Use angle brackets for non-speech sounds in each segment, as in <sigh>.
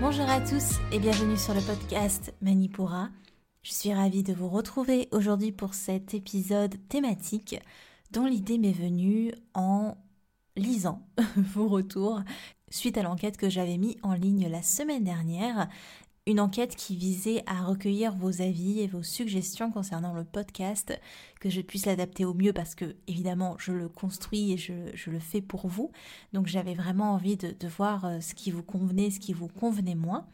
Bonjour à tous et bienvenue sur le podcast Manipura. Je suis ravie de vous retrouver aujourd'hui pour cet épisode thématique dont l'idée m'est venue en lisant <laughs> vos retours suite à l'enquête que j'avais mis en ligne la semaine dernière. Une enquête qui visait à recueillir vos avis et vos suggestions concernant le podcast, que je puisse l'adapter au mieux parce que évidemment je le construis et je, le fais pour vous. Donc j'avais vraiment envie de, voir euh, ce qui vous convenait, ce qui vous convenait moins.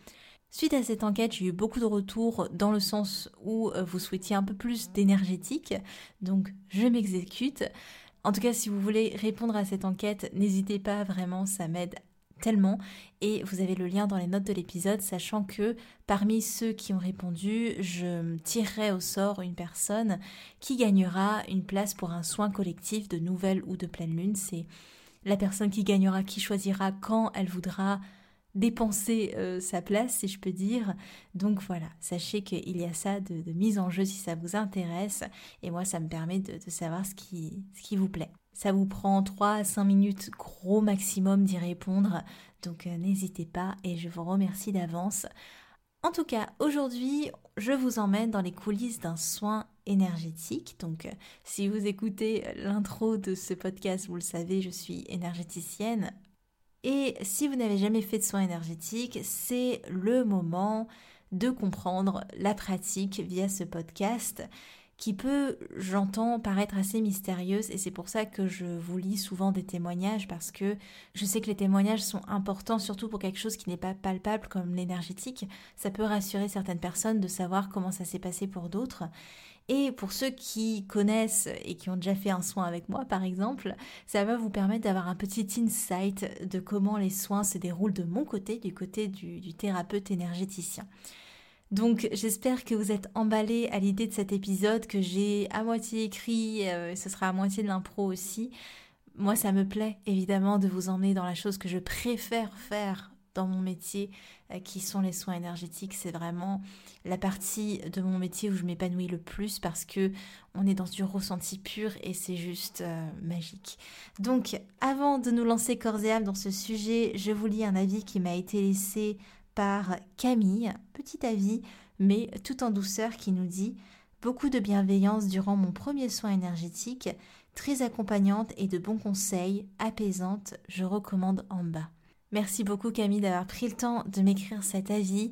Suite à cette enquête, j'ai eu beaucoup de retours dans le sens où euh, vous souhaitiez un peu plus d'énergétique, donc je m'exécute. En tout cas, si vous voulez répondre à cette enquête, n'hésitez pas vraiment, ça m'aide tellement. Et vous avez le lien dans les notes de l'épisode, sachant que parmi ceux qui ont répondu, je tirerai au sort une personne qui gagnera une place pour un soin collectif de nouvelle ou de pleine lune. C'est la personne qui gagnera, qui choisira quand elle voudra dépenser euh, sa place, si je peux dire. Donc voilà, sachez qu'il y a ça de, mise en jeu si ça vous intéresse. Et moi, ça me permet de, savoir ce ce qui vous plaît. Ça vous prend 3 à 5 minutes gros maximum d'y répondre. Donc euh, n'hésitez pas et je vous remercie d'avance. En tout cas, aujourd'hui, je vous emmène dans les coulisses d'un soin énergétique. Donc, euh, si vous écoutez l'intro de ce podcast, vous le savez, je suis énergéticienne, et si vous n'avez jamais fait de soins énergétiques, c'est le moment de comprendre la pratique via ce podcast qui peut, j'entends, paraître assez mystérieuse et c'est pour ça que je vous lis souvent des témoignages parce que je sais que les témoignages sont importants surtout pour quelque chose qui n'est pas palpable comme l'énergétique. Ça peut rassurer certaines personnes de savoir comment ça s'est passé pour d'autres et pour ceux qui connaissent et qui ont déjà fait un soin avec moi, par exemple, ça va vous permettre d'avoir un petit insight de comment les soins se déroulent de mon côté, du côté du, thérapeute énergéticien. Donc j'espère que vous êtes emballés à l'idée de cet épisode que j'ai à moitié écrit, euh, ce sera à moitié de l'impro aussi. Moi ça me plaît évidemment de vous emmener dans la chose que je préfère faire dans mon métier, euh, qui sont les soins énergétiques. C'est vraiment la partie de mon métier où je m'épanouis le plus parce que on est dans du ressenti pur et c'est juste euh, magique. Donc, avant de nous lancer corps et âme dans ce sujet, je vous lis un avis qui m'a été laissé par Camille, petit avis, mais tout en douceur, qui nous dit Beaucoup de bienveillance durant mon premier soin énergétique, très accompagnante et de bons conseils, apaisante, je recommande en bas. Merci beaucoup Camille d'avoir pris le temps de m'écrire cet avis.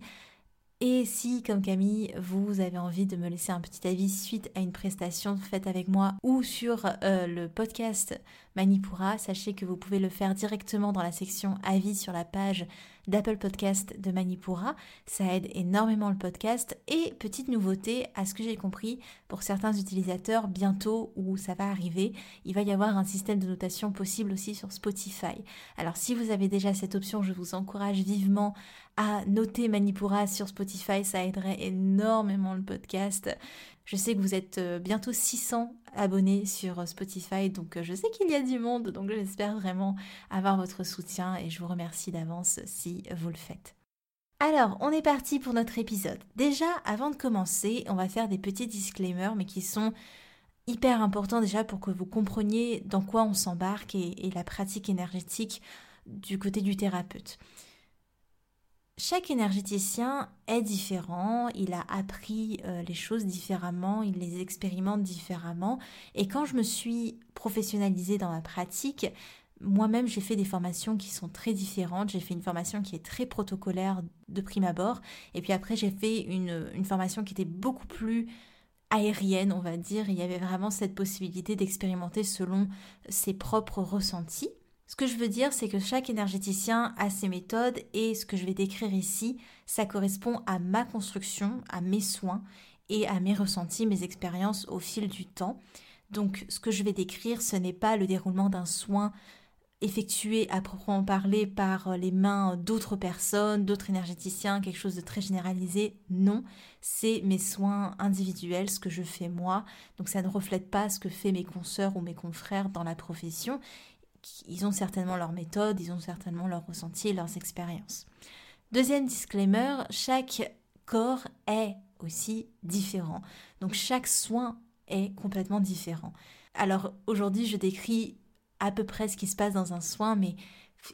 Et si, comme Camille, vous avez envie de me laisser un petit avis suite à une prestation faite avec moi ou sur euh, le podcast Manipura, sachez que vous pouvez le faire directement dans la section avis sur la page d'Apple Podcast de Manipura. Ça aide énormément le podcast. Et petite nouveauté, à ce que j'ai compris, pour certains utilisateurs, bientôt où ça va arriver, il va y avoir un système de notation possible aussi sur Spotify. Alors si vous avez déjà cette option, je vous encourage vivement à noter Manipura sur Spotify. Ça aiderait énormément le podcast. Je sais que vous êtes euh, bientôt 600 abonnés sur euh, Spotify, donc euh, je sais qu'il y a du monde, donc j'espère vraiment avoir votre soutien et je vous remercie d'avance si vous le faites. Alors, on est parti pour notre épisode. Déjà, avant de commencer, on va faire des petits disclaimers, mais qui sont hyper importants déjà pour que vous compreniez dans quoi on s'embarque et, et la pratique énergétique du côté du thérapeute. Chaque énergéticien est différent, il a appris euh, les choses différemment, il les expérimente différemment. Et quand je me suis professionnalisée dans ma pratique, moi-même j'ai fait des formations qui sont très différentes. J'ai fait une formation qui est très protocolaire de prime abord. Et puis après j'ai fait une, une formation qui était beaucoup plus aérienne, on va dire. Il y avait vraiment cette possibilité d'expérimenter selon ses propres ressentis Ce que je veux dire, c'est que chaque énergéticien a ses méthodes et ce que je vais décrire ici, ça correspond à ma construction, à mes soins et à mes ressentis, mes expériences au fil du temps. Donc ce que je vais décrire, ce n'est pas le déroulement d'un soin effectué à proprement parler par les mains d'autres personnes, d'autres énergéticiens, quelque chose de très généralisé. Non, c'est mes soins individuels, ce que je fais moi. Donc ça ne reflète pas ce que fait mes consoeurs ou mes confrères dans la profession. Ils ont certainement leur méthode, ils ont certainement leur ressenti et leurs expériences. Deuxième disclaimer, chaque corps est aussi différent. Donc chaque soin est complètement différent. Alors aujourd'hui, je décris à peu près ce qui se passe dans un soin, mais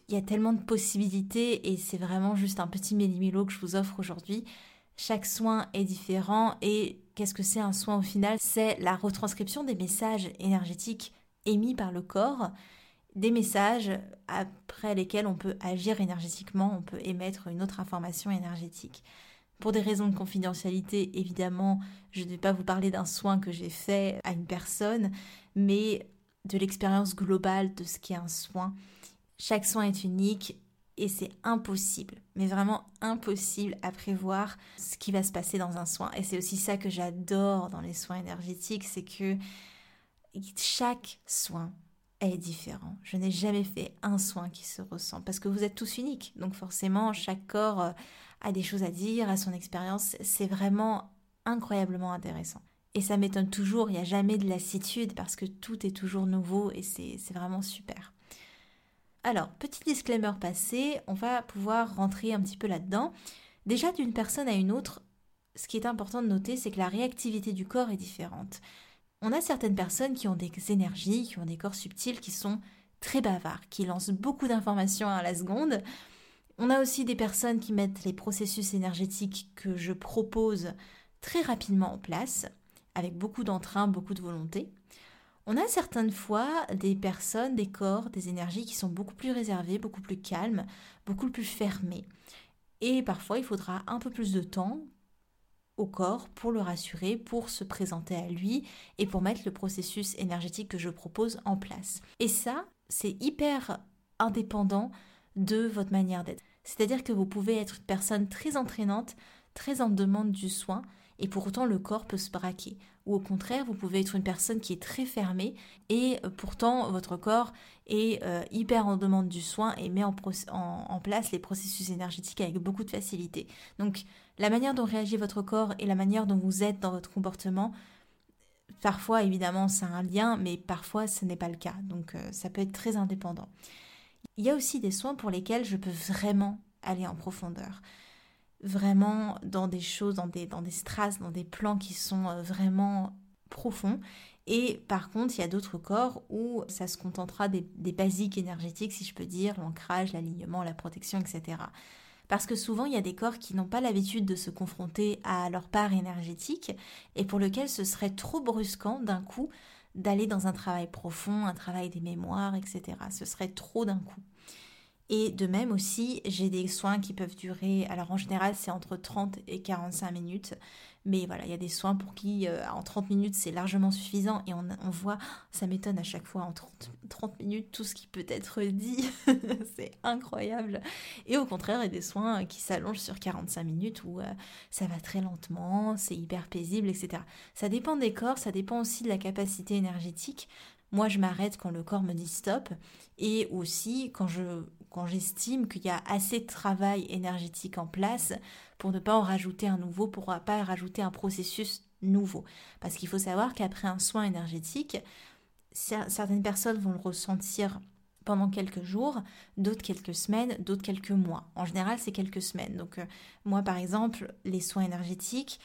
il y a tellement de possibilités et c'est vraiment juste un petit méli-mélo que je vous offre aujourd'hui. Chaque soin est différent et qu'est-ce que c'est un soin au final? C'est la retranscription des messages énergétiques émis par le corps, des messages après lesquels on peut agir énergétiquement, on peut émettre une autre information énergétique. Pour des raisons de confidentialité, évidemment, je ne vais pas vous parler d'un soin que j'ai fait à une personne, mais de l'expérience globale de ce qu'est un soin. Chaque soin est unique et c'est impossible, mais vraiment impossible à prévoir ce qui va se passer dans un soin. Et c'est aussi ça que j'adore dans les soins énergétiques, c'est que chaque soin est différent. Je n'ai jamais fait un soin qui se ressent parce que vous êtes tous uniques. Donc forcément, chaque corps euh, a des choses à dire, a son expérience. C'est vraiment incroyablement intéressant. Et ça m'étonne toujours, il n'y a jamais de lassitude parce que tout est toujours nouveau et c'est vraiment super. Alors, petit disclaimer passé, on va pouvoir rentrer un petit peu là-dedans. Déjà, d'une personne à une autre, ce qui est important de noter, c'est que la réactivité du corps est différente. On a certaines personnes qui ont des énergies, qui ont des corps subtils, qui sont très bavards, qui lancent beaucoup d'informations à la seconde. On a aussi des personnes qui mettent les processus énergétiques que je propose très rapidement en place avec beaucoup d'entrain, beaucoup de volonté. On a certaines fois des personnes, des corps, des énergies qui sont beaucoup plus réservées, beaucoup plus calmes, beaucoup plus fermées. Et parfois, il faudra un peu plus de temps au corps pour le rassurer, pour se présenter à lui et pour mettre le processus énergétique que je propose en place. Et ça, c'est hyper indépendant de votre manière d'être. C'est-à-dire que vous pouvez être une personne très entraînante, très en demande du soin, et pour autant le corps peut se braquer. Ou au contraire, vous pouvez être une personne qui est très fermée et euh, pourtant votre corps est euh, hyper en demande du soin et met en, en, place les processus énergétiques avec beaucoup de facilité. Donc la manière dont réagit votre corps et la manière dont vous êtes dans votre comportement, parfois évidemment c'est un lien, mais parfois ce n'est pas le cas. Donc euh, ça peut être très indépendant. Il y a aussi des soins pour lesquels je peux vraiment aller en profondeur vraiment dans des choses, dans des, dans dans des plans qui sont euh, vraiment profonds. Et par contre, il y a d'autres corps où ça se contentera des basiques énergétiques, si je peux dire, l'ancrage, l'alignement, la protection, etc. Parce que souvent, il y a des corps qui n'ont pas l'habitude de se confronter à leur part énergétique et pour lequel ce serait trop brusquant d'un coup d'aller dans un travail profond, un travail des mémoires, etc. Ce serait trop d'un coup. Et de même aussi, j'ai des soins qui peuvent durer, alors en général c'est entre 30 et 45 minutes, mais voilà, il y a des soins pour qui euh, en 30 minutes c'est largement suffisant et on, voit, ça m'étonne à chaque fois en 30, minutes tout ce qui peut être dit, <laughs> c'est incroyable. Et au contraire, il y a des soins qui s'allongent sur 45 minutes où euh, ça va très lentement, c'est hyper paisible, etc. Ça dépend des corps, ça dépend aussi de la capacité énergétique. Moi, je m'arrête quand le corps me dit stop et aussi quand je quand j'estime qu'il y a assez de travail énergétique en place pour ne pas en rajouter un nouveau, pour ne pas rajouter un processus nouveau. Parce qu'il faut savoir qu'après un soin énergétique, certaines personnes vont le ressentir pendant quelques jours, d'autres quelques semaines, d'autres quelques mois. En général, c'est quelques semaines. Donc euh, moi, par exemple, les soins énergétiques,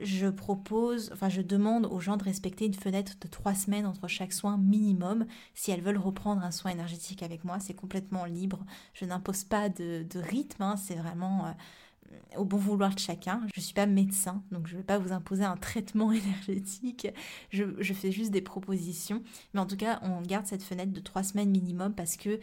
je propose, enfin je demande aux gens de respecter une fenêtre de trois semaines entre chaque soin minimum. Si elles veulent reprendre un soin énergétique avec moi, c'est complètement libre. Je n'impose pas de, rythme, hein. c'est vraiment euh, au bon vouloir de chacun. Je ne suis pas médecin, donc je ne vais pas vous imposer un traitement <laughs> énergétique. Je, je, fais juste des propositions. Mais en tout cas, on garde cette fenêtre de trois semaines minimum parce que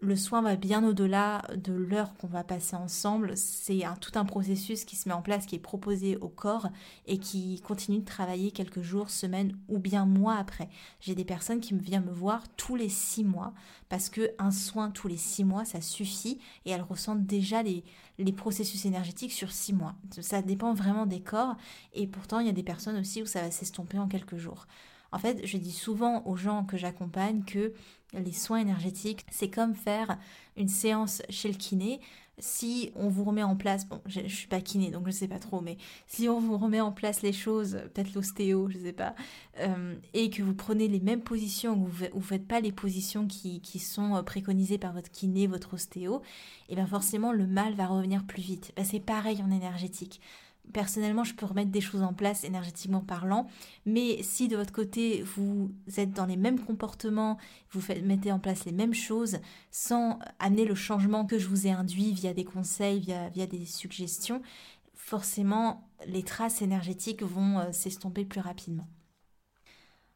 le soin va bien au-delà de l'heure qu'on va passer ensemble. C'est tout un processus qui se met en place, qui est proposé au corps et qui continue de travailler quelques jours, semaines ou bien mois après. J'ai des personnes qui me viennent me voir tous les six mois parce que un soin tous les six mois, ça suffit et elles ressentent déjà les processus énergétiques sur six mois. Ça dépend vraiment des corps et pourtant il y a des personnes aussi où ça va s'estomper en quelques jours. En fait, je dis souvent aux gens que j'accompagne que les soins énergétiques, c'est comme faire une séance chez le kiné. Si on vous remet en place, bon, je, ne suis pas kiné donc je sais pas trop, mais si on vous remet en place les choses, peut-être l'ostéo, je sais pas, euh, et que vous prenez les mêmes positions, ou vous, ne faites pas les positions qui, sont préconisées par votre kiné, votre ostéo, et bien forcément le mal va revenir plus vite. Ben, c'est pareil en énergétique personnellement, je peux remettre des choses en place énergétiquement parlant, mais si de votre côté, vous êtes dans les mêmes comportements, vous mettez en place les mêmes choses sans amener le changement que je vous ai induit via des conseils, via, des suggestions, forcément, les traces énergétiques vont euh, s'estomper plus rapidement.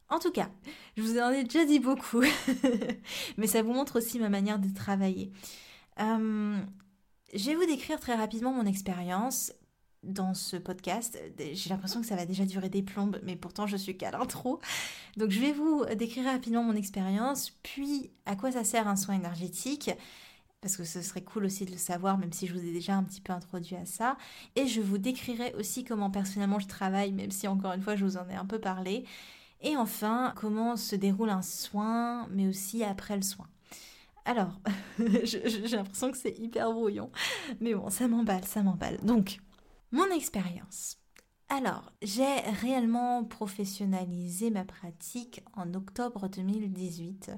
En tout cas, je vous en ai déjà dit beaucoup, <laughs> mais ça vous montre aussi ma manière de travailler. Euh, je vais vous décrire très rapidement mon expérience dans ce podcast. J'ai l'impression que ça va déjà durer des plombes, mais pourtant je suis qu'à l'intro. Donc je vais vous décrire rapidement mon expérience, puis à quoi ça sert un soin énergétique, parce que ce serait cool aussi de le savoir, même si je vous ai déjà un petit peu introduit à ça. Et je vous décrirai aussi comment personnellement je travaille, même si encore une fois je vous en ai un peu parlé. Et enfin, comment se déroule un soin, mais aussi après le soin. Alors, <laughs> j'ai l'impression que c'est hyper brouillon, mais bon, ça m'emballe, ça m'emballe. Donc, mon expérience. Alors, j'ai réellement professionnalisé ma pratique en octobre 2018.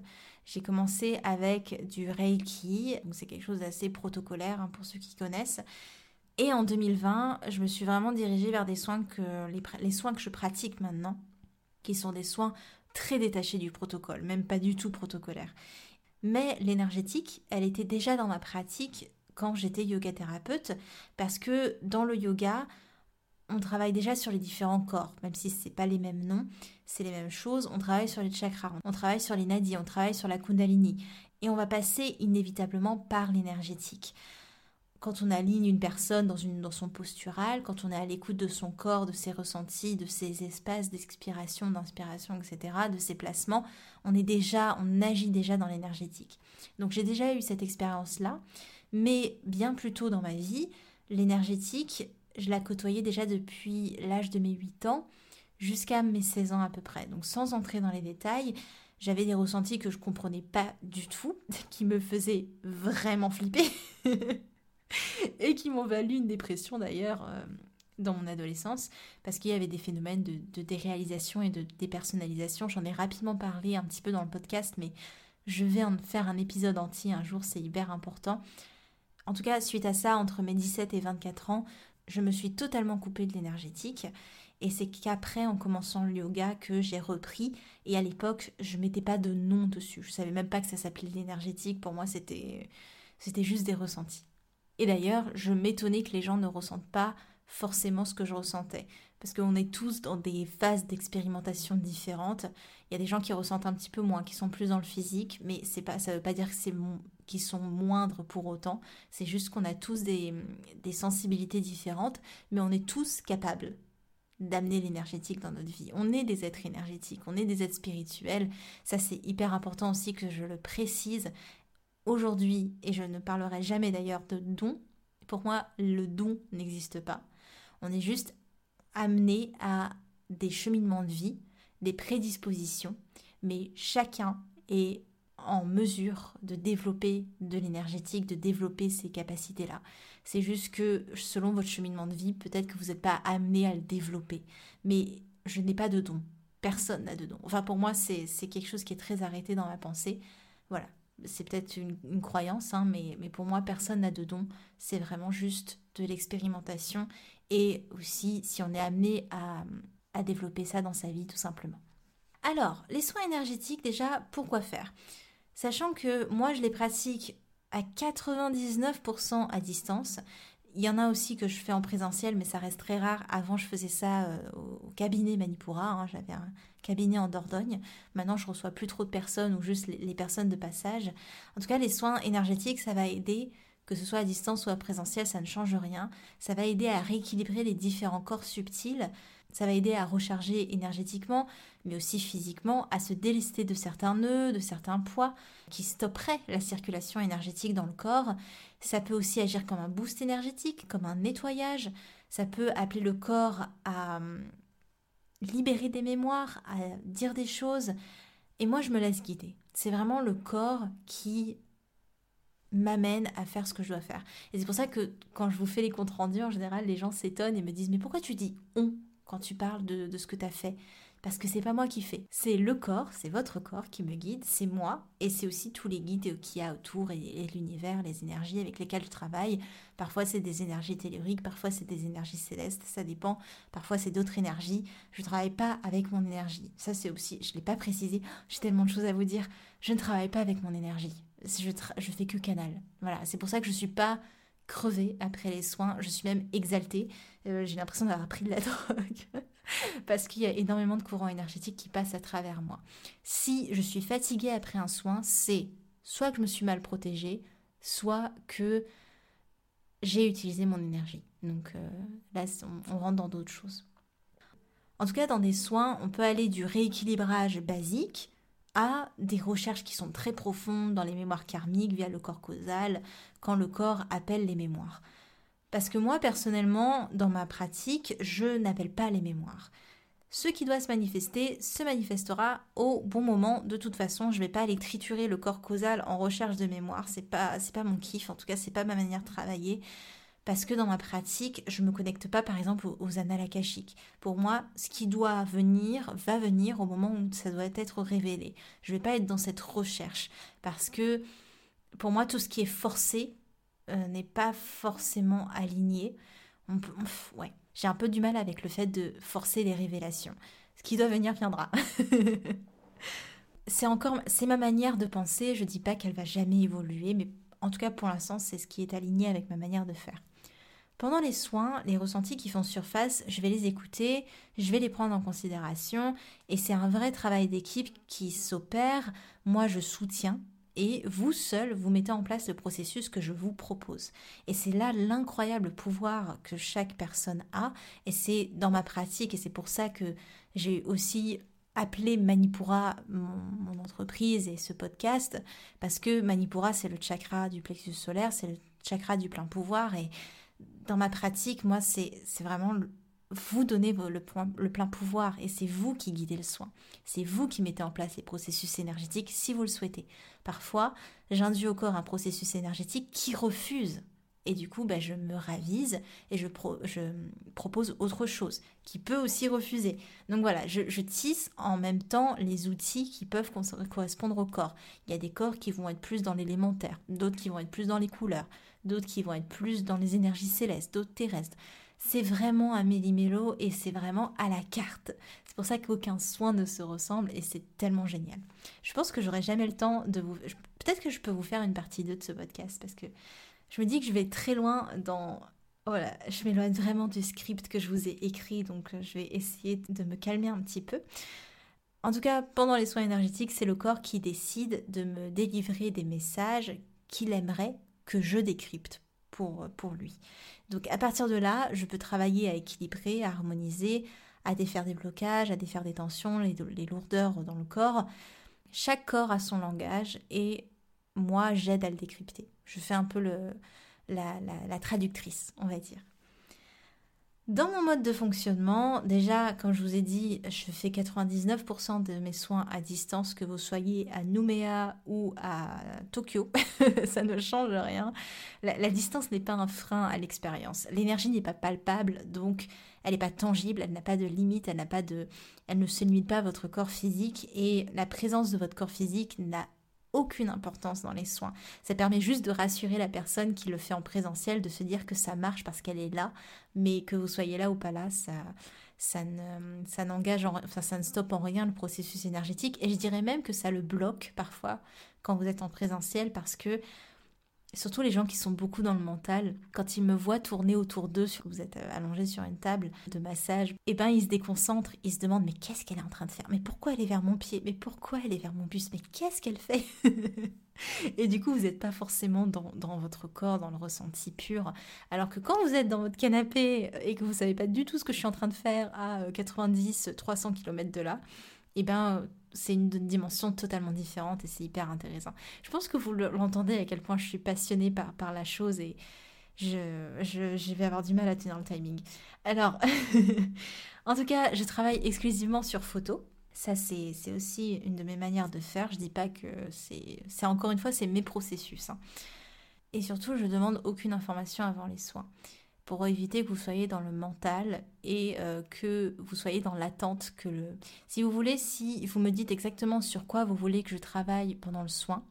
J'ai commencé avec du Reiki, donc c'est quelque chose d'assez protocolaire hein, pour ceux qui connaissent. Et en 2020, je me suis vraiment dirigée vers des soins que les, les soins que je pratique maintenant, qui sont des soins très détachés du protocole, même pas du tout protocolaire. Mais l'énergétique, elle était déjà dans ma pratique quand j'étais yoga thérapeute parce que dans le yoga, on travaille déjà sur les différents corps, même si ce n'est pas les mêmes noms, c'est les mêmes choses. On travaille sur les chakras, on travaille sur les nadis, on travaille sur la kundalini et on va passer inévitablement par l'énergétique. Quand on aligne une personne dans, dans son postural, quand on est à l'écoute de son corps, de ses ressentis, de ses espaces d'expiration, d'inspiration, etc., de ses placements, on est déjà, on agit déjà dans l'énergétique. Donc j'ai déjà eu cette expérience-là. Mais bien plus tôt dans ma vie, l'énergétique, je la côtoyais déjà depuis l'âge de mes 8 ans jusqu'à mes 16 ans à peu près. Donc sans entrer dans les détails, j'avais des ressentis que je comprenais pas du tout, <laughs> qui me faisaient vraiment flipper <laughs> et qui m'ont valu une dépression d'ailleurs euh, dans mon adolescence parce qu'il y avait des phénomènes de, de déréalisation et de dépersonnalisation. J'en ai rapidement parlé un petit peu dans le podcast, mais je vais en faire un épisode entier un jour, c'est hyper important. En tout cas, suite à ça, entre mes 17 et 24 ans, je me suis totalement coupée de l'énergétique. Et c'est qu'après, en commençant le yoga, que j'ai repris. Et à l'époque, je mettais pas de nom dessus. Je savais même pas que ça s'appelait l'énergétique. Pour moi, c'était, c'était juste des ressentis. Et d'ailleurs, je m'étonnais que les gens ne ressentent pas forcément ce que je ressentais. Parce qu'on est tous dans des phases d'expérimentation différentes. Il y a des gens qui ressentent un petit peu moins, qui sont plus dans le physique, mais c'est pas, ça ne veut pas dire que c'est qu'ils sont moindres pour autant. C'est juste qu'on a tous des, des sensibilités différentes, mais on est tous capables d'amener l'énergétique dans notre vie. On est des êtres énergétiques, on est des êtres spirituels. Ça, c'est hyper important aussi que je le précise aujourd'hui, et je ne parlerai jamais d'ailleurs de don. Pour moi, le don n'existe pas. On est juste amené à des cheminements de vie, des prédispositions, mais chacun est en mesure de développer de l'énergétique, de développer ces capacités-là. C'est juste que selon votre cheminement de vie, peut-être que vous n'êtes pas amené à le développer. Mais je n'ai pas de don. Personne n'a de don. Enfin, pour moi, c'est quelque chose qui est très arrêté dans ma pensée. Voilà. C'est peut-être une, croyance, hein, mais, pour moi, personne n'a de don. C'est vraiment juste de l'expérimentation et aussi si on est amené à, à développer ça dans sa vie tout simplement. Alors, les soins énergétiques, déjà, pourquoi faire? Sachant que moi, je les pratique à 99% à distance. il y en a aussi que je fais en présentiel, mais ça reste très rare. Avant, je faisais ça euh, au cabinet Manipura. Hein. J'avais un cabinet en Dordogne. Maintenant, je reçois plus trop de personnes ou juste les, personnes de passage. En tout cas, les soins énergétiques, ça va aider, que ce soit à distance ou à présentiel, ça ne change rien. Ça va aider à rééquilibrer les différents corps subtils. Ça va aider à recharger énergétiquement, mais aussi physiquement, à se délester de certains nœuds, de certains poids qui stopperaient la circulation énergétique dans le corps. Ça peut aussi agir comme un boost énergétique, comme un nettoyage. Ça peut appeler le corps à hum, libérer des mémoires, à dire des choses. Et moi, je me laisse guider. C'est vraiment le corps qui m'amène à faire ce que je dois faire. Et c'est pour ça que quand je vous fais les comptes rendus, en général, les gens s'étonnent et me disent Mais pourquoi tu dis on? Quand tu parles de, de ce que tu as fait parce que c'est pas moi qui fais. C'est le corps, c'est votre corps qui me guide, c'est moi, et c'est aussi tous les guides qu'il y a autour et, l'univers, les énergies avec lesquelles je travaille. Parfois c'est des énergies telluriques, parfois c'est des énergies célestes, ça dépend. Parfois c'est d'autres énergies. Je ne travaille pas avec mon énergie. Ça c'est aussi, je l'ai pas précisé. J'ai tellement de choses à vous dire. Je ne travaille pas avec mon énergie. Je, je fais que canal. Voilà, c'est pour ça que je suis pas crevée après les soins. Je suis même exaltée. Euh, j'ai l'impression d'avoir pris de la <laughs> drogue parce qu'il y a énormément de courants énergétiques qui passent à travers moi. Si je suis fatiguée après un soin, c'est soit que je me suis mal protégée, soit que j'ai utilisé mon énergie. Donc euh, là, on, rentre dans d'autres choses. En tout cas, dans des soins, on peut aller du rééquilibrage basique à des recherches qui sont très profondes dans les mémoires karmiques via le corps causal, quand le corps appelle les mémoires. Parce que moi, personnellement, dans ma pratique, je n'appelle pas les mémoires. Ce qui doit se manifester se manifestera au bon moment. De toute façon, je ne vais pas aller triturer le corps causal en recherche de mémoire. C'est pas, c'est pas mon kiff. En tout cas, c'est pas ma manière de travailler. Parce que dans ma pratique, je me connecte pas, par exemple, aux, aux akashiques. Pour moi, ce qui doit venir va venir au moment où ça doit être révélé. Je vais pas être dans cette recherche parce que pour moi, tout ce qui est forcé euh, n'est pas forcément aligné. ouais, j'ai un peu du mal avec le fait de forcer les révélations. Ce qui doit venir viendra. <laughs> c'est encore, c'est ma manière de penser. Je dis pas qu'elle va jamais évoluer, mais en tout cas pour l'instant, c'est ce qui est aligné avec ma manière de faire. Pendant les soins, les ressentis qui font surface, je vais les écouter, je vais les prendre en considération, et c'est un vrai travail d'équipe qui s'opère. Moi, je soutiens et vous seul, vous mettez en place le processus que je vous propose. Et c'est là l'incroyable pouvoir que chaque personne a, et c'est dans ma pratique, et c'est pour ça que j'ai aussi appelé Manipura mon, entreprise et ce podcast, parce que Manipura, c'est le chakra du plexus solaire, c'est le chakra du plein pouvoir, et dans ma pratique, moi, c'est vraiment vous donnez le, plein pouvoir et c'est vous qui guidez le soin. C'est vous qui mettez en place les processus énergétiques si vous le souhaitez. Parfois, j'induis au corps un processus énergétique qui refuse. Et du coup, bah, je me ravise et je, propose autre chose qui peut aussi refuser. Donc voilà, je, je, tisse en même temps les outils qui peuvent correspondre au corps. Il y a des corps qui vont être plus dans l'élémentaire, d'autres qui vont être plus dans les couleurs, d'autres qui vont être plus dans les énergies célestes, d'autres terrestres c'est vraiment un méli-mélo et c'est vraiment à la carte. C'est pour ça qu'aucun soin ne se ressemble et c'est tellement génial. Je pense que j'aurai jamais le temps de vous... Peut-être que je peux vous faire une partie 2 de ce podcast parce que je me dis que je vais très loin dans... Voilà, oh je m'éloigne vraiment du script que je vous ai écrit, donc euh, je vais essayer de me calmer un petit peu. En tout cas, pendant les soins énergétiques, c'est le corps qui décide de me délivrer des messages qu'il aimerait que je décrypte pour, pour lui. Donc à partir de là, je peux travailler à équilibrer, à harmoniser, à défaire des blocages, à défaire des tensions, les, lourdeurs dans le corps. Chaque corps a son langage et moi j'aide à le décrypter. Je fais un peu le, la traductrice, on va dire. Dans mon mode de fonctionnement, déjà, comme je vous ai dit, je fais 99% de mes soins à distance, que vous soyez à Nouméa ou à Tokyo, <laughs> ça ne change rien. La, distance n'est pas un frein à l'expérience. L'énergie n'est pas palpable, donc elle n'est pas tangible, elle n'a pas de limite, elle pas de, elle ne se pas à votre corps physique et la présence de votre corps physique n'a aucune importance dans les soins. Ça permet juste de rassurer la personne qui le fait en présentiel, de se dire que ça marche parce qu'elle est là, mais que vous soyez là ou pas là, ça, ça ne, ça n'engage, ça ne stoppe en rien le processus énergétique. Et je dirais même que ça le bloque parfois quand vous êtes en présentiel parce que surtout les gens qui sont beaucoup dans le mental, quand ils me voient tourner autour d'eux, vous êtes euh, allongé sur une table de massage, et eh ben ils se déconcentrent, ils se demandent mais qu'est-ce qu'elle est en train de faire? Mais pourquoi elle est vers mon pied? Mais pourquoi elle est vers mon buste Mais qu'est-ce qu'elle fait? <laughs> Et du coup, vous n'êtes pas forcément dans, votre corps, dans le ressenti pur. Alors que quand vous êtes dans votre canapé et que vous savez pas du tout ce que je suis en train de faire à 90, 300 km de là, et eh ben c'est une dimension totalement différente et c'est hyper intéressant. Je pense que vous l'entendez à quel point je suis passionnée par, la chose et je, vais avoir du mal à tenir le timing. Alors, <laughs> en tout cas, je travaille exclusivement sur photo. Ça, c'est aussi une de mes manières de faire. Je dis pas que c'est... encore une fois, c'est mes processus. Hein. Et surtout, je demande aucune information avant les soins pour éviter que vous soyez dans le mental et euh, que vous soyez dans l'attente que le... Si vous voulez, si vous me dites exactement sur quoi vous voulez que je travaille pendant le soin,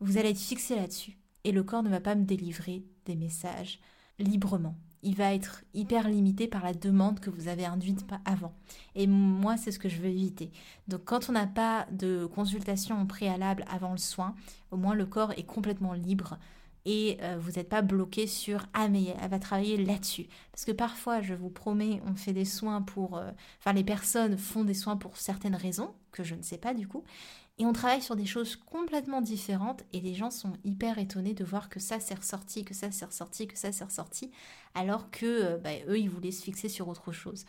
vous allez être fixé là-dessus. Et le corps ne va pas me délivrer des messages librement. Il va être hyper limité par la demande que vous avez induite avant. Et moi, c'est ce que je veux éviter. Donc quand on n'a pas de consultation préalable avant le soin, au moins le corps est complètement libre et euh, vous n'êtes pas bloqué sur ah mais elle va travailler là-dessus parce que parfois je vous promets on fait des soins pour euh, enfin les personnes font des soins pour certaines raisons que je ne sais pas du coup. Et on travaille sur des choses complètement différentes et les gens sont hyper étonnés de voir que ça s'est ressorti que ça s'est ressorti que ça s'est ressorti alors que euh, bah, eux ils voulaient se fixer sur autre chose.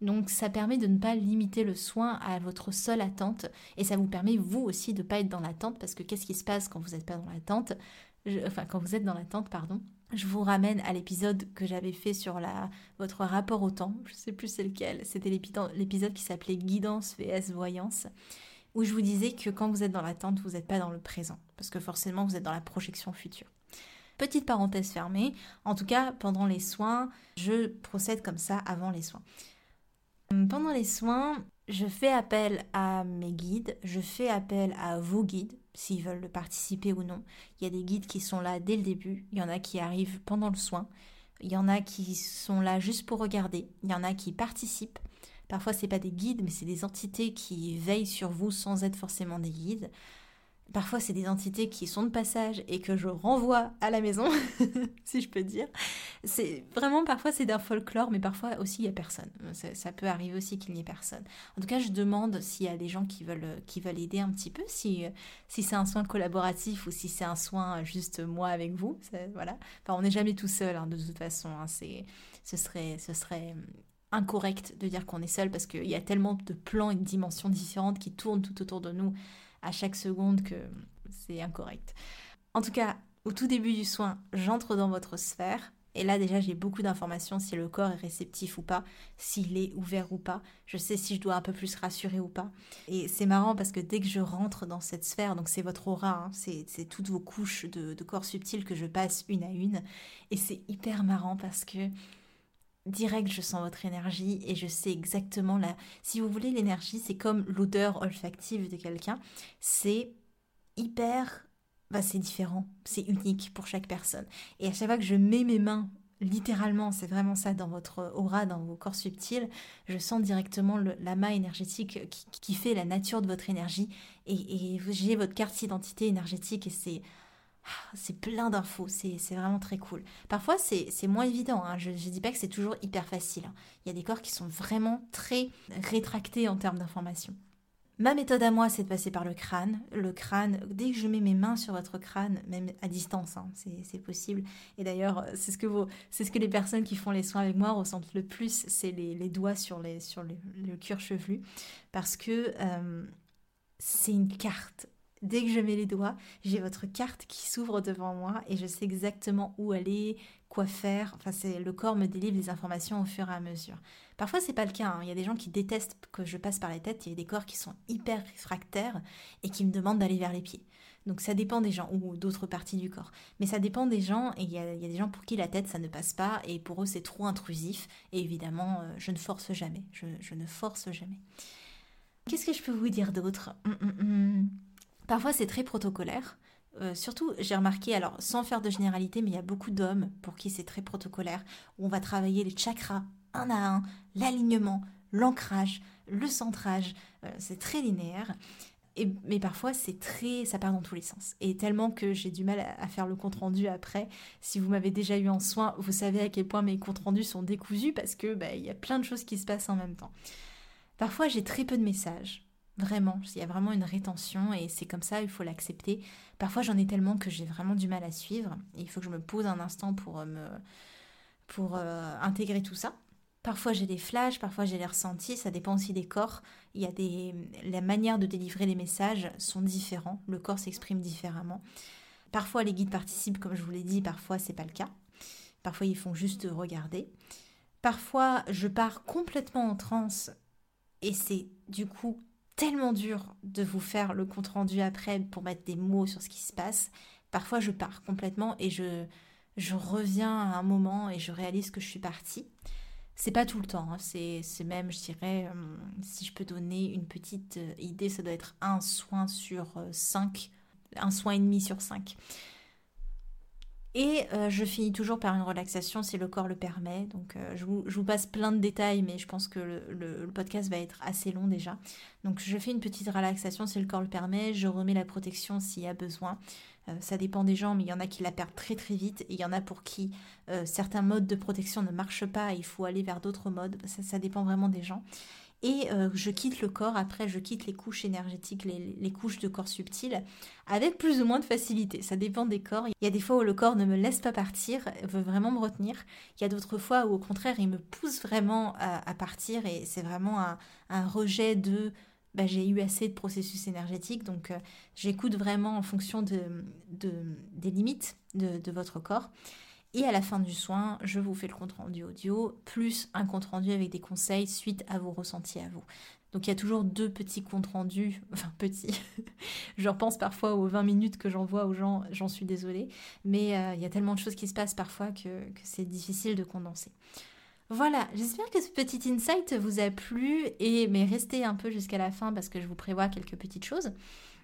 Donc ça permet de ne pas limiter le soin à votre seule attente et ça vous permet vous aussi de ne pas être dans l'attente parce que qu'est-ce qui se passe quand vous n'êtes pas dans l'attente? Enfin quand vous êtes dans l'attente, pardon, je vous ramène à l'épisode que j'avais fait sur votre rapport au temps. Je sais plus c'est lequel. C'était l'épisode qui s'appelait Guidance vs Voyance, où je vous disais que quand vous êtes dans l'attente, vous n'êtes pas dans le présent, parce que forcément vous êtes dans la projection future. Petite parenthèse fermée. En tout cas, pendant les soins, je procède comme ça avant les soins. Pendant les soins, je fais appel à mes guides, je fais appel à vos guides, s'ils veulent participer ou non. Il y a des guides qui sont là dès le début, il y en a qui arrivent pendant le soin, il y en a qui sont là juste pour regarder, il y en a qui participent. Parfois, c'est pas des guides, mais c'est des entités qui veillent sur vous sans être forcément des guides. Parfois, c'est des entités qui sont de passage et que je renvoie à la maison, <laughs> si je peux dire. C'est vraiment parfois c'est d'un folklore, mais parfois aussi il y a personne. Ça, peut arriver aussi qu'il n'y ait personne. En tout cas, je demande s'il y a des gens qui veulent qui veulent aider un petit peu, si si c'est un soin collaboratif ou si c'est un soin juste moi avec vous. Voilà. Enfin, on n'est jamais tout seul hein, de toute façon. Hein. c'est ce serait ce serait incorrect de dire qu'on est seul parce qu'il y a tellement de plans et de dimensions différentes qui tournent tout autour de nous à chaque seconde que c'est incorrect. En tout cas, au tout début du soin, j'entre dans votre sphère. Et là déjà j'ai beaucoup d'informations si le corps est réceptif ou pas, s'il est ouvert ou pas. Je sais si je dois un peu plus rassurer ou pas. Et c'est marrant parce que dès que je rentre dans cette sphère, donc c'est votre aura, hein, c'est toutes vos couches de, de corps subtils que je passe une à une. Et c'est hyper marrant parce que direct, je sens votre énergie et je sais exactement la. Si vous voulez, l'énergie, c'est comme l'odeur olfactive de quelqu'un. C'est hyper. Bah, c'est différent, c'est unique pour chaque personne. Et à chaque fois que je mets mes mains, littéralement, c'est vraiment ça, dans votre aura, dans vos corps subtils, je sens directement l'amas énergétique qui, fait la nature de votre énergie. Et, et j'ai votre carte d'identité énergétique et c'est c'est plein d'infos, c'est vraiment très cool. Parfois, c'est moins évident, hein. je ne dis pas que c'est toujours hyper facile. Hein. Il y a des corps qui sont vraiment très rétractés en termes d'informations. Ma méthode à moi, c'est de passer par le crâne. Le crâne, dès que je mets mes mains sur votre crâne, même à distance, hein, c'est possible. Et d'ailleurs, c'est ce, que ce que les personnes qui font les soins avec moi ressentent le plus, c'est les, doigts sur, les, sur le, cuir chevelu. Parce que euh, c'est une carte Dès que je mets les doigts, j'ai votre carte qui s'ouvre devant moi et je sais exactement où aller, quoi faire. Enfin, c'est le corps me délivre les informations au fur et à mesure. Parfois, c'est pas le cas. Hein. Il y a des gens qui détestent que je passe par les têtes. Il y a des corps qui sont hyper réfractaires et qui me demandent d'aller vers les pieds. Donc ça dépend des gens ou d'autres parties du corps. Mais ça dépend des gens et il y, a, des gens pour qui la tête ça ne passe pas et pour eux c'est trop intrusif. Et évidemment, euh, je ne force jamais. Je, ne force jamais. Qu'est-ce que je peux vous dire d'autre? Hum, hum, hum. Parfois, c'est très protocolaire. Euh, surtout, j'ai remarqué, alors sans faire de généralité, mais il y a beaucoup d'hommes pour qui c'est très protocolaire, on va travailler les chakras un à un, l'alignement, l'ancrage, le centrage, euh, c'est très linéaire. et, mais parfois c'est très, ça part dans tous les sens. Et tellement que j'ai du mal à, faire le compte rendu après. Si vous m'avez déjà eu en soin, vous savez à quel point mes comptes rendus sont décousus parce que bah, il y a plein de choses qui se passent en même temps. Parfois j'ai très peu de messages. Vraiment, il y a vraiment une rétention et c'est comme ça, il faut l'accepter. Parfois j'en ai tellement que j'ai vraiment du mal à suivre. Il faut que je me pose un instant pour euh, me pour euh, intégrer tout ça. Parfois j'ai des flashs, parfois j'ai les ressentis, ça dépend aussi des corps. Il y a des la manière de délivrer les messages sont différents, le corps s'exprime différemment. Parfois les guides participent comme je vous l'ai dit, parfois c'est pas le cas. Parfois ils font juste regarder. Parfois je pars complètement en transe et c'est du coup tellement dur de vous faire le compte rendu après pour mettre des mots sur ce qui se passe. Parfois je pars complètement et je je reviens à un moment et je réalise que je suis partie. C'est pas tout le temps, hein. c'est même, je dirais, euh, si je peux donner une petite euh, idée, ça doit être un soin sur euh, cinq, un soin et demi sur cinq. Et je finis toujours par une relaxation si le corps le permet. Donc je vous, passe plein de détails, mais je pense que le, podcast va être assez long déjà. Donc je fais une petite relaxation si le corps le permet. Je remets la protection s'il y a besoin. Euh, ça dépend des gens, mais il y en a qui la perdent très très vite et il y en a pour qui euh, certains modes de protection ne marchent pas et il faut aller vers d'autres modes. Ça, dépend vraiment des gens. Et euh, je quitte le corps, après je quitte les couches énergétiques, les, couches de corps subtils, avec plus ou moins de facilité. Ça dépend des corps. Il y a des fois où le corps ne me laisse pas partir, veut vraiment me retenir. Il y a d'autres fois où au contraire il me pousse vraiment à, partir et c'est vraiment un rejet de bah, j'ai eu assez de processus énergétiques, donc euh, j'écoute vraiment en fonction de, des limites de, votre corps. Et à la fin du soin, je vous fais le compte rendu audio, plus un compte rendu avec des conseils suite à vos ressentis à vous. Donc il y a toujours deux petits comptes rendus, <laughs> enfin petits, <laughs> je repense parfois aux 20 minutes que j'envoie aux gens, j'en suis désolée, mais euh, il y a tellement de choses qui se passent parfois que c'est difficile de condenser. Voilà, j'espère que ce petit insight vous a plu et mais restez un peu jusqu'à la fin parce que je vous prévois quelques petites choses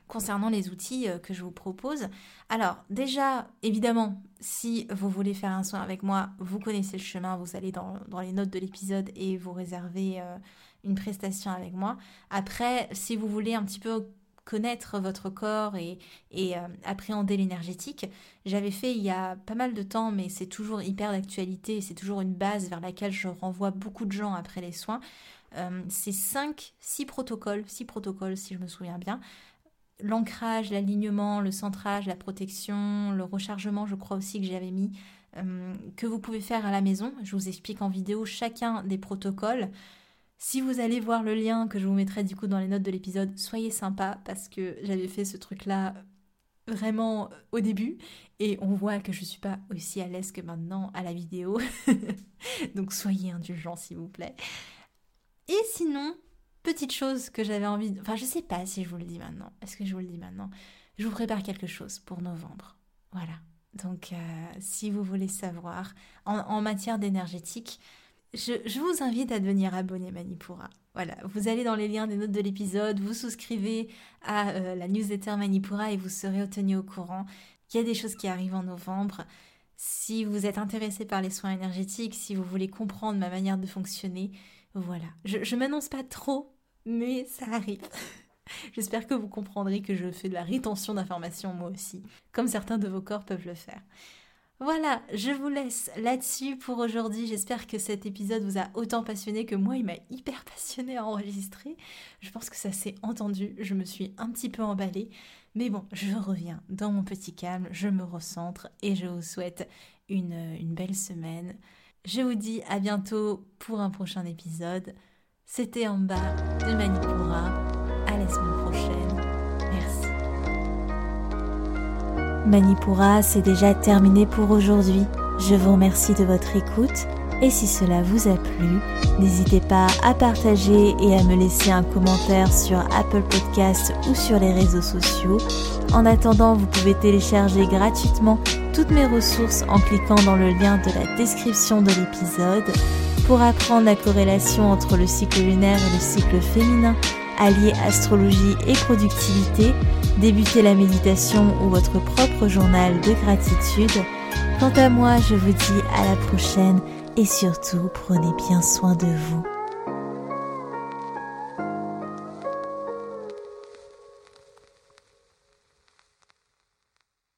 concernant les outils euh, que je vous propose. Alors déjà, évidemment, si vous voulez faire un soin avec moi, vous connaissez le chemin, vous allez dans, les notes de l'épisode et vous réservez euh, une prestation avec moi. Après, si vous voulez un petit peu connaître votre corps et, euh, appréhender l'énergétique. J'avais fait il y a pas mal de temps, mais c'est toujours hyper d'actualité, c'est toujours une base vers laquelle je renvoie beaucoup de gens après les soins. C'est 5, 6 protocoles, 6 protocoles si je me souviens bien. L'ancrage, l'alignement, le centrage, la protection, le rechargement, je crois aussi que j'avais mis, euh, que vous pouvez faire à la maison. Je vous explique en vidéo chacun des protocoles. Si vous allez voir le lien que je vous mettrai du coup dans les notes de l'épisode, soyez sympa parce que j'avais fait ce truc-là vraiment au début et on voit que je suis pas aussi à l'aise que maintenant à la vidéo. <laughs> Donc soyez indulgents s'il vous plaît. Et sinon, petite chose que j'avais envie de... Enfin, je sais pas si je vous le dis maintenant. Est-ce que je vous le dis maintenant? Je vous prépare quelque chose pour novembre. Voilà. Donc, euh, si vous voulez savoir, en matière d'énergétique, je, vous invite à devenir abonné Manipura. Voilà, vous allez dans les liens des notes de l'épisode, vous souscrivez à euh, la newsletter Manipura et vous serez tenu au courant. Il y a des choses qui arrivent en novembre. Si vous êtes intéressé par les soins énergétiques, si vous voulez comprendre ma manière de fonctionner, voilà. Je, ne m'annonce pas trop, mais ça arrive. <laughs> J'espère que vous comprendrez que je fais de la rétention d'informations moi aussi, comme certains de vos corps peuvent le faire. Voilà, je vous laisse là-dessus pour aujourd'hui. J'espère que cet épisode vous a autant passionné que moi, il m'a hyper passionné à enregistrer. Je pense que ça s'est entendu, je me suis un petit peu emballée. Mais bon, je reviens dans mon petit calme, je me recentre et je vous souhaite une, une belle semaine. Je vous dis à bientôt pour un prochain épisode. C'était en bas de Manipura. À la semaine prochaine. Manipura, c'est déjà terminé pour aujourd'hui. Je vous remercie de votre écoute et si cela vous a plu, n'hésitez pas à partager et à me laisser un commentaire sur Apple Podcasts ou sur les réseaux sociaux. En attendant, vous pouvez télécharger gratuitement toutes mes ressources en cliquant dans le lien de la description de l'épisode pour apprendre la corrélation entre le cycle lunaire et le cycle féminin, allier astrologie et productivité débutez la méditation ou votre propre journal de gratitude. Quant à moi, je vous dis à la prochaine et surtout prenez bien soin de vous.